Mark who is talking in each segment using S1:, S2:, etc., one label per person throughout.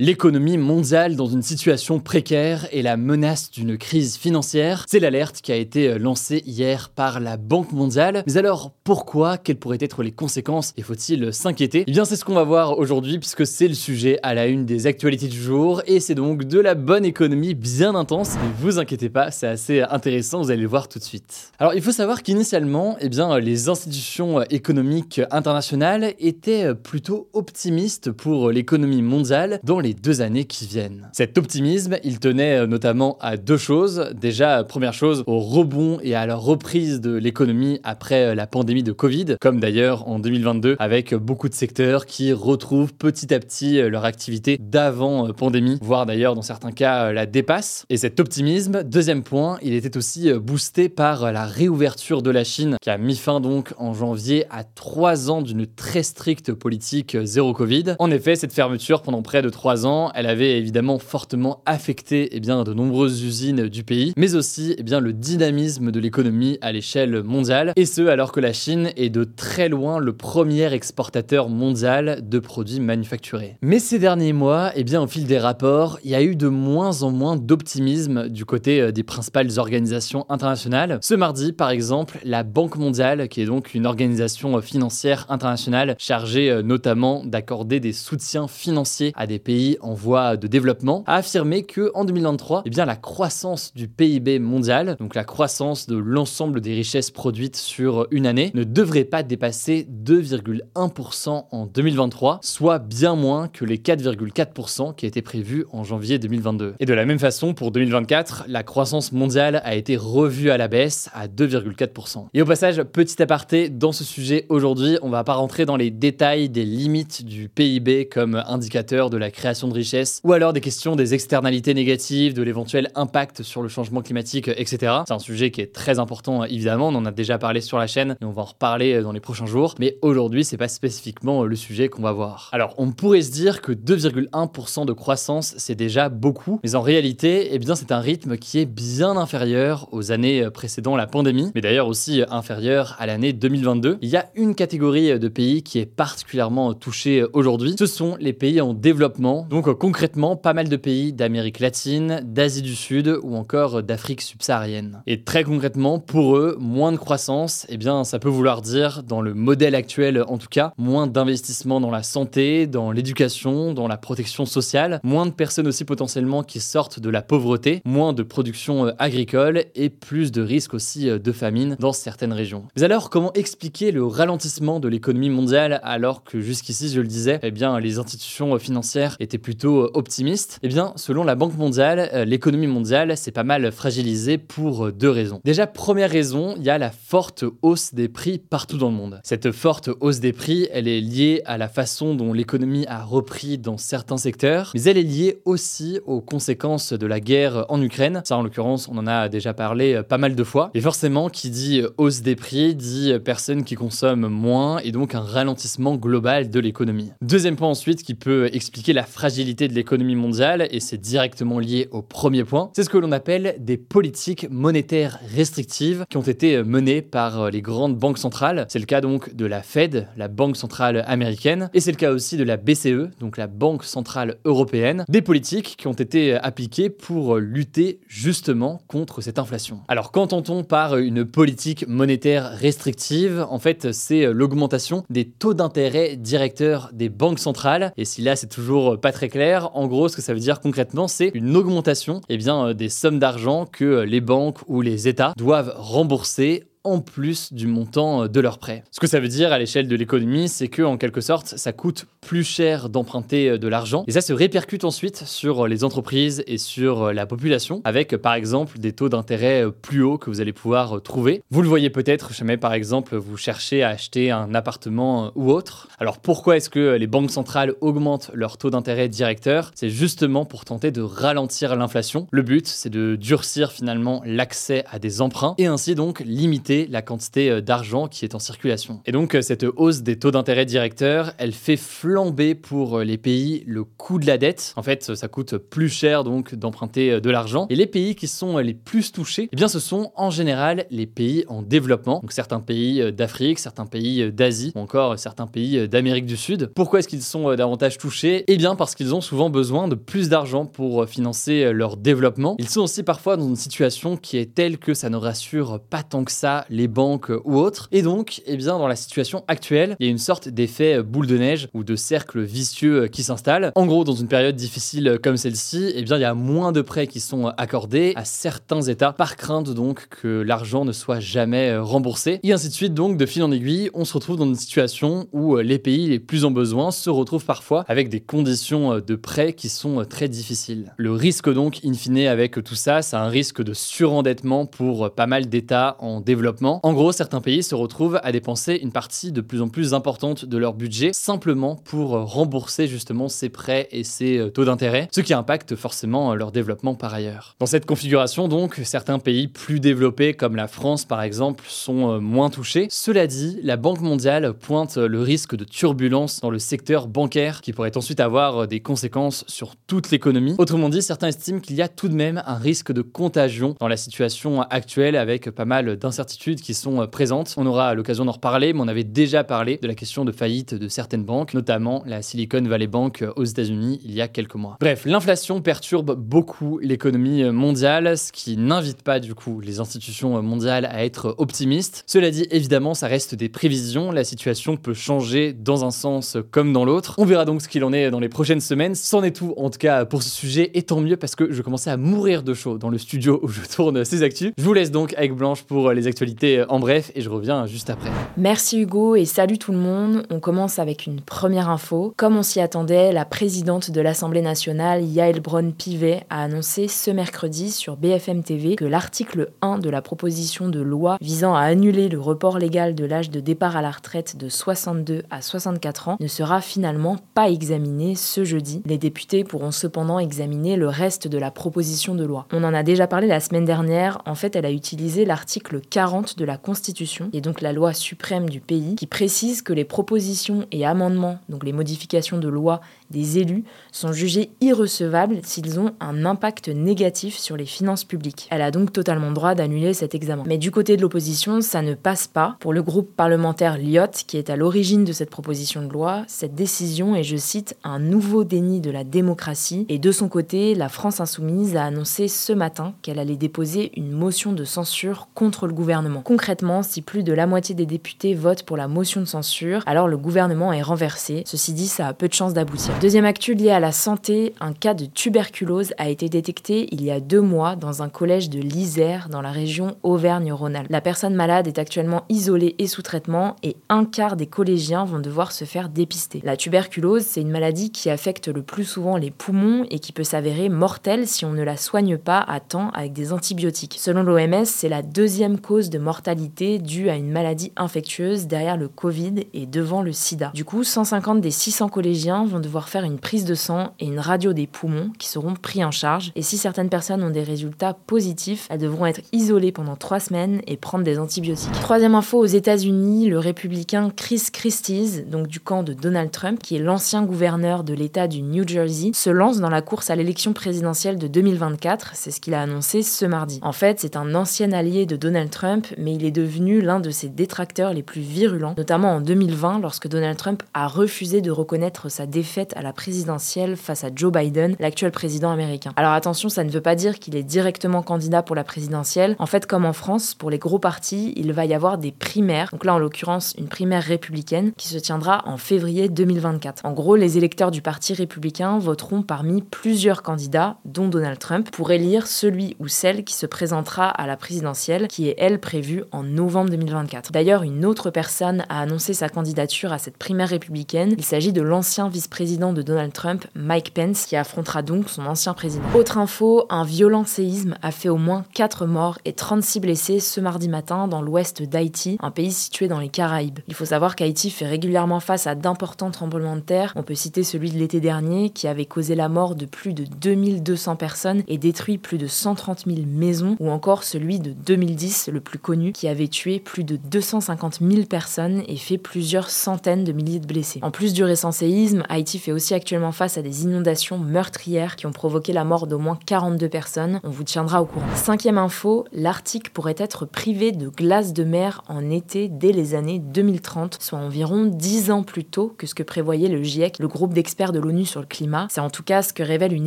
S1: L'économie mondiale dans une situation précaire et la menace d'une crise financière, c'est l'alerte qui a été lancée hier par la Banque mondiale. Mais alors pourquoi? Quelles pourraient être les conséquences? Et faut-il s'inquiéter? Eh bien c'est ce qu'on va voir aujourd'hui puisque c'est le sujet à la une des actualités du jour et c'est donc de la bonne économie bien intense. Ne vous inquiétez pas, c'est assez intéressant, vous allez le voir tout de suite. Alors il faut savoir qu'initialement, eh bien les institutions économiques internationales étaient plutôt optimistes pour l'économie mondiale les deux années qui viennent. Cet optimisme, il tenait euh, notamment à deux choses. Déjà, première chose, au rebond et à la reprise de l'économie après euh, la pandémie de Covid, comme d'ailleurs en 2022, avec beaucoup de secteurs qui retrouvent petit à petit euh, leur activité d'avant pandémie, voire d'ailleurs dans certains cas la dépassent. Et cet optimisme, deuxième point, il était aussi boosté par la réouverture de la Chine, qui a mis fin donc en janvier à trois ans d'une très stricte politique zéro Covid. En effet, cette fermeture pendant près de trois ans, elle avait évidemment fortement affecté eh bien, de nombreuses usines du pays, mais aussi eh bien, le dynamisme de l'économie à l'échelle mondiale, et ce alors que la Chine est de très loin le premier exportateur mondial de produits manufacturés. Mais ces derniers mois, eh bien, au fil des rapports, il y a eu de moins en moins d'optimisme du côté euh, des principales organisations internationales. Ce mardi, par exemple, la Banque mondiale, qui est donc une organisation financière internationale chargée euh, notamment d'accorder des soutiens financiers à des pays en voie de développement, a affirmé que en 2023, eh bien, la croissance du PIB mondial, donc la croissance de l'ensemble des richesses produites sur une année, ne devrait pas dépasser 2,1% en 2023, soit bien moins que les 4,4% qui étaient prévus en janvier 2022. Et de la même façon, pour 2024, la croissance mondiale a été revue à la baisse à 2,4%. Et au passage, petit aparté, dans ce sujet aujourd'hui, on va pas rentrer dans les détails des limites du PIB comme indicateur de la création de richesse, ou alors des questions des externalités négatives, de l'éventuel impact sur le changement climatique, etc. C'est un sujet qui est très important, évidemment, on en a déjà parlé sur la chaîne, et on va en reparler dans les prochains jours, mais aujourd'hui, c'est pas spécifiquement le sujet qu'on va voir. Alors, on pourrait se dire que 2,1% de croissance, c'est déjà beaucoup, mais en réalité, eh bien, c'est un rythme qui est bien inférieur aux années précédant la pandémie, mais d'ailleurs aussi inférieur à l'année 2022. Il y a une catégorie de pays qui est particulièrement touchée aujourd'hui, ce sont les pays en développement donc euh, concrètement, pas mal de pays d'Amérique latine, d'Asie du Sud ou encore d'Afrique subsaharienne. Et très concrètement, pour eux, moins de croissance, eh bien ça peut vouloir dire, dans le modèle actuel en tout cas, moins d'investissement dans la santé, dans l'éducation, dans la protection sociale, moins de personnes aussi potentiellement qui sortent de la pauvreté, moins de production euh, agricole et plus de risques aussi euh, de famine dans certaines régions. Mais alors, comment expliquer le ralentissement de l'économie mondiale alors que jusqu'ici, je le disais, eh bien les institutions financières étaient plutôt euh, optimiste Eh bien, selon la Banque mondiale, euh, l'économie mondiale s'est pas mal fragilisée pour euh, deux raisons. Déjà, première raison, il y a la forte hausse des prix partout dans le monde. Cette forte hausse des prix, elle est liée à la façon dont l'économie a repris dans certains secteurs, mais elle est liée aussi aux conséquences de la guerre en Ukraine. Ça, en l'occurrence, on en a déjà parlé pas mal de fois. Et forcément, qui dit hausse des prix, dit personnes qui consomment moins et donc un ralentissement global de l'économie. Deuxième point ensuite qui peut expliquer la fragilité de l'économie mondiale, et c'est directement lié au premier point, c'est ce que l'on appelle des politiques monétaires restrictives qui ont été menées par euh, les grandes banques centrales. C'est le cas donc de la Fed, la Banque centrale américaine, et c'est le cas aussi de la BCE, donc la Banque centrale européenne, des politiques qui ont été appliquées pour lutter justement contre cette inflation. Alors qu'entend-on par une politique monétaire restrictive? En fait, c'est l'augmentation des taux d'intérêt directeurs des banques centrales, et si là c'est toujours pas très clair. En gros, ce que ça veut dire concrètement, c'est une augmentation eh bien, euh, des sommes d'argent que euh, les banques ou les États doivent rembourser en plus du montant de leur prêt. Ce que ça veut dire à l'échelle de l'économie, c'est que en quelque sorte, ça coûte plus cher d'emprunter de l'argent et ça se répercute ensuite sur les entreprises et sur la population avec par exemple des taux d'intérêt plus hauts que vous allez pouvoir trouver. Vous le voyez peut-être jamais par exemple vous cherchez à acheter un appartement ou autre. Alors pourquoi est-ce que les banques centrales augmentent leur taux d'intérêt directeur? C'est justement pour tenter de ralentir l'inflation. Le but, c'est de durcir finalement l'accès à des emprunts et ainsi donc limiter la quantité euh, d'argent qui est en circulation. Et donc euh, cette hausse des taux d'intérêt directeurs, elle fait flamber pour euh, les pays le coût de la dette. En fait, ça coûte plus cher donc d'emprunter de l'argent. Et les pays qui sont les plus touchés, eh bien ce sont en général les pays en développement. Donc certains pays d'Afrique, certains pays d'Asie ou encore certains pays d'Amérique du Sud. Pourquoi est-ce qu'ils sont davantage touchés? Eh bien parce qu'ils ont souvent besoin de plus d'argent pour financer leur développement. Ils sont aussi parfois dans une situation qui est telle que ça ne rassure pas tant que ça les banques ou autres. Et donc, eh bien, dans la situation actuelle, il y a une sorte d'effet boule de neige ou de cercle vicieux qui s'installe. En gros, dans une période difficile comme celle-ci, eh bien, il y a moins de prêts qui sont accordés à certains États par crainte donc que l'argent ne soit jamais remboursé. Et ainsi de suite, donc, de fil en aiguille, on se retrouve dans une situation où les pays les plus en besoin se retrouvent parfois avec des conditions de prêt qui sont très difficiles. Le risque donc, in fine, avec tout ça, c'est un risque de surendettement pour pas mal d'États en développement. En gros, certains pays se retrouvent à dépenser une partie de plus en plus importante de leur budget simplement pour rembourser justement ces prêts et ces euh, taux d'intérêt, ce qui impacte forcément euh, leur développement par ailleurs. Dans cette configuration donc, certains pays plus développés comme la France par exemple sont euh, moins touchés. Cela dit, la Banque mondiale pointe le risque de turbulence dans le secteur bancaire qui pourrait ensuite avoir des conséquences sur toute l'économie. Autrement dit, certains estiment qu'il y a tout de même un risque de contagion dans la situation actuelle avec pas mal d'incertitudes qui sont présentes. On aura l'occasion d'en reparler, mais on avait déjà parlé de la question de faillite de certaines banques, notamment la Silicon Valley Bank aux États-Unis il y a quelques mois. Bref, l'inflation perturbe beaucoup l'économie mondiale, ce qui n'invite pas du coup les institutions mondiales à être optimistes. Cela dit, évidemment, ça reste des prévisions, la situation peut changer dans un sens comme dans l'autre. On verra donc ce qu'il en est dans les prochaines semaines. C'en est tout en tout cas pour ce sujet, et tant mieux parce que je commençais à mourir de chaud dans le studio où je tourne ces actus. Je vous laisse donc avec Blanche pour les actualités en bref et je reviens juste après.
S2: Merci Hugo et salut tout le monde. On commence avec une première info. Comme on s'y attendait, la présidente de l'Assemblée nationale, Yael Braun-Pivet, a annoncé ce mercredi sur BFM TV que l'article 1 de la proposition de loi visant à annuler le report légal de l'âge de départ à la retraite de 62 à 64 ans ne sera finalement pas examiné ce jeudi. Les députés pourront cependant examiner le reste de la proposition de loi. On en a déjà parlé la semaine dernière, en fait elle a utilisé l'article 40 de la Constitution, et donc la loi suprême du pays, qui précise que les propositions et amendements, donc les modifications de loi des élus, sont jugés irrecevables s'ils ont un impact négatif sur les finances publiques. Elle a donc totalement droit d'annuler cet examen. Mais du côté de l'opposition, ça ne passe pas. Pour le groupe parlementaire Lyot, qui est à l'origine de cette proposition de loi, cette décision est, je cite, un nouveau déni de la démocratie. Et de son côté, la France insoumise a annoncé ce matin qu'elle allait déposer une motion de censure contre le gouvernement. Concrètement, si plus de la moitié des députés votent pour la motion de censure, alors le gouvernement est renversé. Ceci dit, ça a peu de chances d'aboutir. Deuxième actu lié à la santé, un cas de tuberculose a été détecté il y a deux mois dans un collège de l'Isère dans la région Auvergne-Rhône-Alpes. La personne malade est actuellement isolée et sous traitement et un quart des collégiens vont devoir se faire dépister. La tuberculose, c'est une maladie qui affecte le plus souvent les poumons et qui peut s'avérer mortelle si on ne la soigne pas à temps avec des antibiotiques. Selon l'OMS, c'est la deuxième cause de mortalité due à une maladie infectieuse derrière le Covid et devant le sida. Du coup, 150 des 600 collégiens vont devoir faire une prise de sang et une radio des poumons qui seront pris en charge. Et si certaines personnes ont des résultats positifs, elles devront être isolées pendant trois semaines et prendre des antibiotiques. Troisième info, aux États-Unis, le républicain Chris Christie, donc du camp de Donald Trump, qui est l'ancien gouverneur de l'État du New Jersey, se lance dans la course à l'élection présidentielle de 2024. C'est ce qu'il a annoncé ce mardi. En fait, c'est un ancien allié de Donald Trump, mais il est devenu l'un de ses détracteurs les plus virulents, notamment en 2020 lorsque Donald Trump a refusé de reconnaître sa défaite à la présidentielle face à Joe Biden, l'actuel président américain. Alors attention, ça ne veut pas dire qu'il est directement candidat pour la présidentielle. En fait, comme en France, pour les gros partis, il va y avoir des primaires. Donc là, en l'occurrence, une primaire républicaine qui se tiendra en février 2024. En gros, les électeurs du parti républicain voteront parmi plusieurs candidats, dont Donald Trump, pour élire celui ou celle qui se présentera à la présidentielle, qui est elle prévue en novembre 2024. D'ailleurs, une autre personne a annoncé sa candidature à cette primaire républicaine. Il s'agit de l'ancien vice-président de Donald Trump, Mike Pence, qui affrontera donc son ancien président. Autre info, un violent séisme a fait au moins 4 morts et 36 blessés ce mardi matin dans l'ouest d'Haïti, un pays situé dans les Caraïbes. Il faut savoir qu'Haïti fait régulièrement face à d'importants tremblements de terre. On peut citer celui de l'été dernier qui avait causé la mort de plus de 2200 personnes et détruit plus de 130 000 maisons, ou encore celui de 2010, le plus connu, qui avait tué plus de 250 000 personnes et fait plusieurs centaines de milliers de blessés. En plus du récent séisme, Haïti fait aussi actuellement face à des inondations meurtrières qui ont provoqué la mort d'au moins 42 personnes. On vous tiendra au courant. Cinquième info, l'Arctique pourrait être privé de glace de mer en été dès les années 2030, soit environ 10 ans plus tôt que ce que prévoyait le GIEC, le groupe d'experts de l'ONU sur le climat. C'est en tout cas ce que révèle une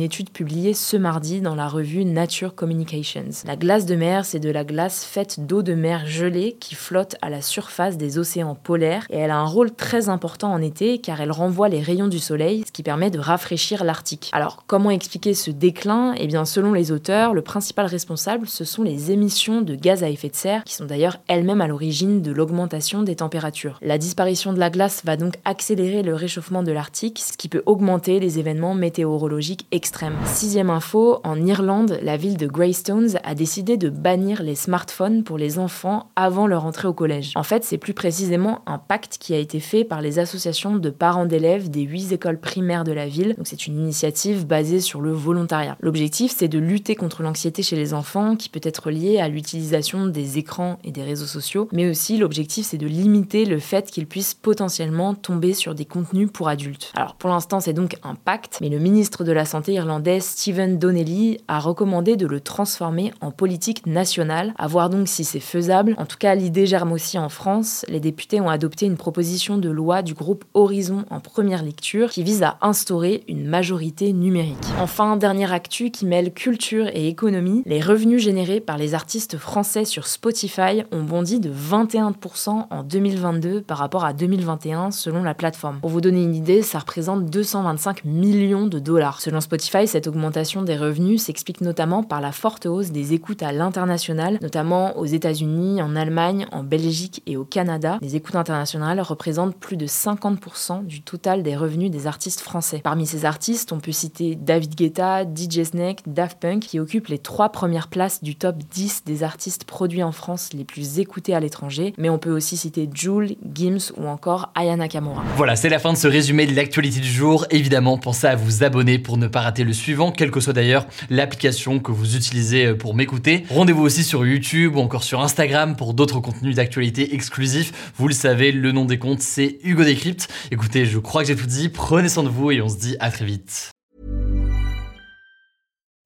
S2: étude publiée ce mardi dans la revue Nature Communications. La glace de mer, c'est de la glace faite d'eau de mer gelée qui flotte à la surface des océans polaires et elle a un rôle très important en été car elle renvoie les rayons du soleil, ce qui permet de rafraîchir l'Arctique. Alors, comment expliquer ce déclin? Eh bien, selon les auteurs, le principal responsable, ce sont les émissions de gaz à effet de serre, qui sont d'ailleurs elles-mêmes à l'origine de l'augmentation des températures. La disparition de la glace va donc accélérer le réchauffement de l'Arctique, ce qui peut augmenter les événements météorologiques extrêmes. Sixième info, en Irlande, la ville de Greystones a décidé de bannir les smartphones pour les enfants avant leur entrée au collège. En fait, c'est plus précisément un pacte qui a été fait par les associations de parents d'élèves des huit écoles primaires de la ville. Donc c'est une initiative basée sur le volontariat. L'objectif, c'est de lutter contre l'anxiété chez les enfants qui peut être liée à l'utilisation des écrans et des réseaux sociaux, mais aussi l'objectif, c'est de limiter le fait qu'ils puissent potentiellement tomber sur des contenus pour adultes. Alors pour l'instant, c'est donc un pacte, mais le ministre de la Santé irlandais, Stephen Donnelly, a recommandé de le transformer en politique nationale, à voir donc si c'est faisable. En tout cas, l'idée germe aussi en France. Les députés ont adopté une proposition de loi du groupe Horizon en première lecture qui vise à instaurer une majorité numérique. Enfin, dernière actu qui mêle culture et économie, les revenus générés par les artistes français sur Spotify ont bondi de 21% en 2022 par rapport à 2021 selon la plateforme. Pour vous donner une idée, ça représente 225 millions de dollars. Selon Spotify, cette augmentation des revenus s'explique notamment par la forte hausse des écoutes à l'international, notamment aux États-Unis, en Allemagne, en Belgique et au Canada. Les écoutes internationales représentent plus de 50% du total des revenus des artistes français. Parmi ces artistes, on peut citer David Guetta, DJ Snake, Daft Punk, qui occupent les trois premières places du top 10 des artistes produits en France les plus écoutés à l'étranger, mais on peut aussi citer Jules, Gims ou encore Ayana Kamura.
S1: Voilà, c'est la fin de ce résumé de l'actualité du jour. Évidemment, pensez à vous abonner pour ne pas rater le suivant, quelle que soit d'ailleurs l'application que vous utilisez pour m'écouter. Rendez-vous aussi sur YouTube ou encore Instagram pour d'autres contenus d'actualité exclusifs. Vous le savez, le nom des comptes, c'est Hugo Décrypte. Écoutez, je crois que j'ai tout dit. Prenez soin de vous et on se dit à très vite.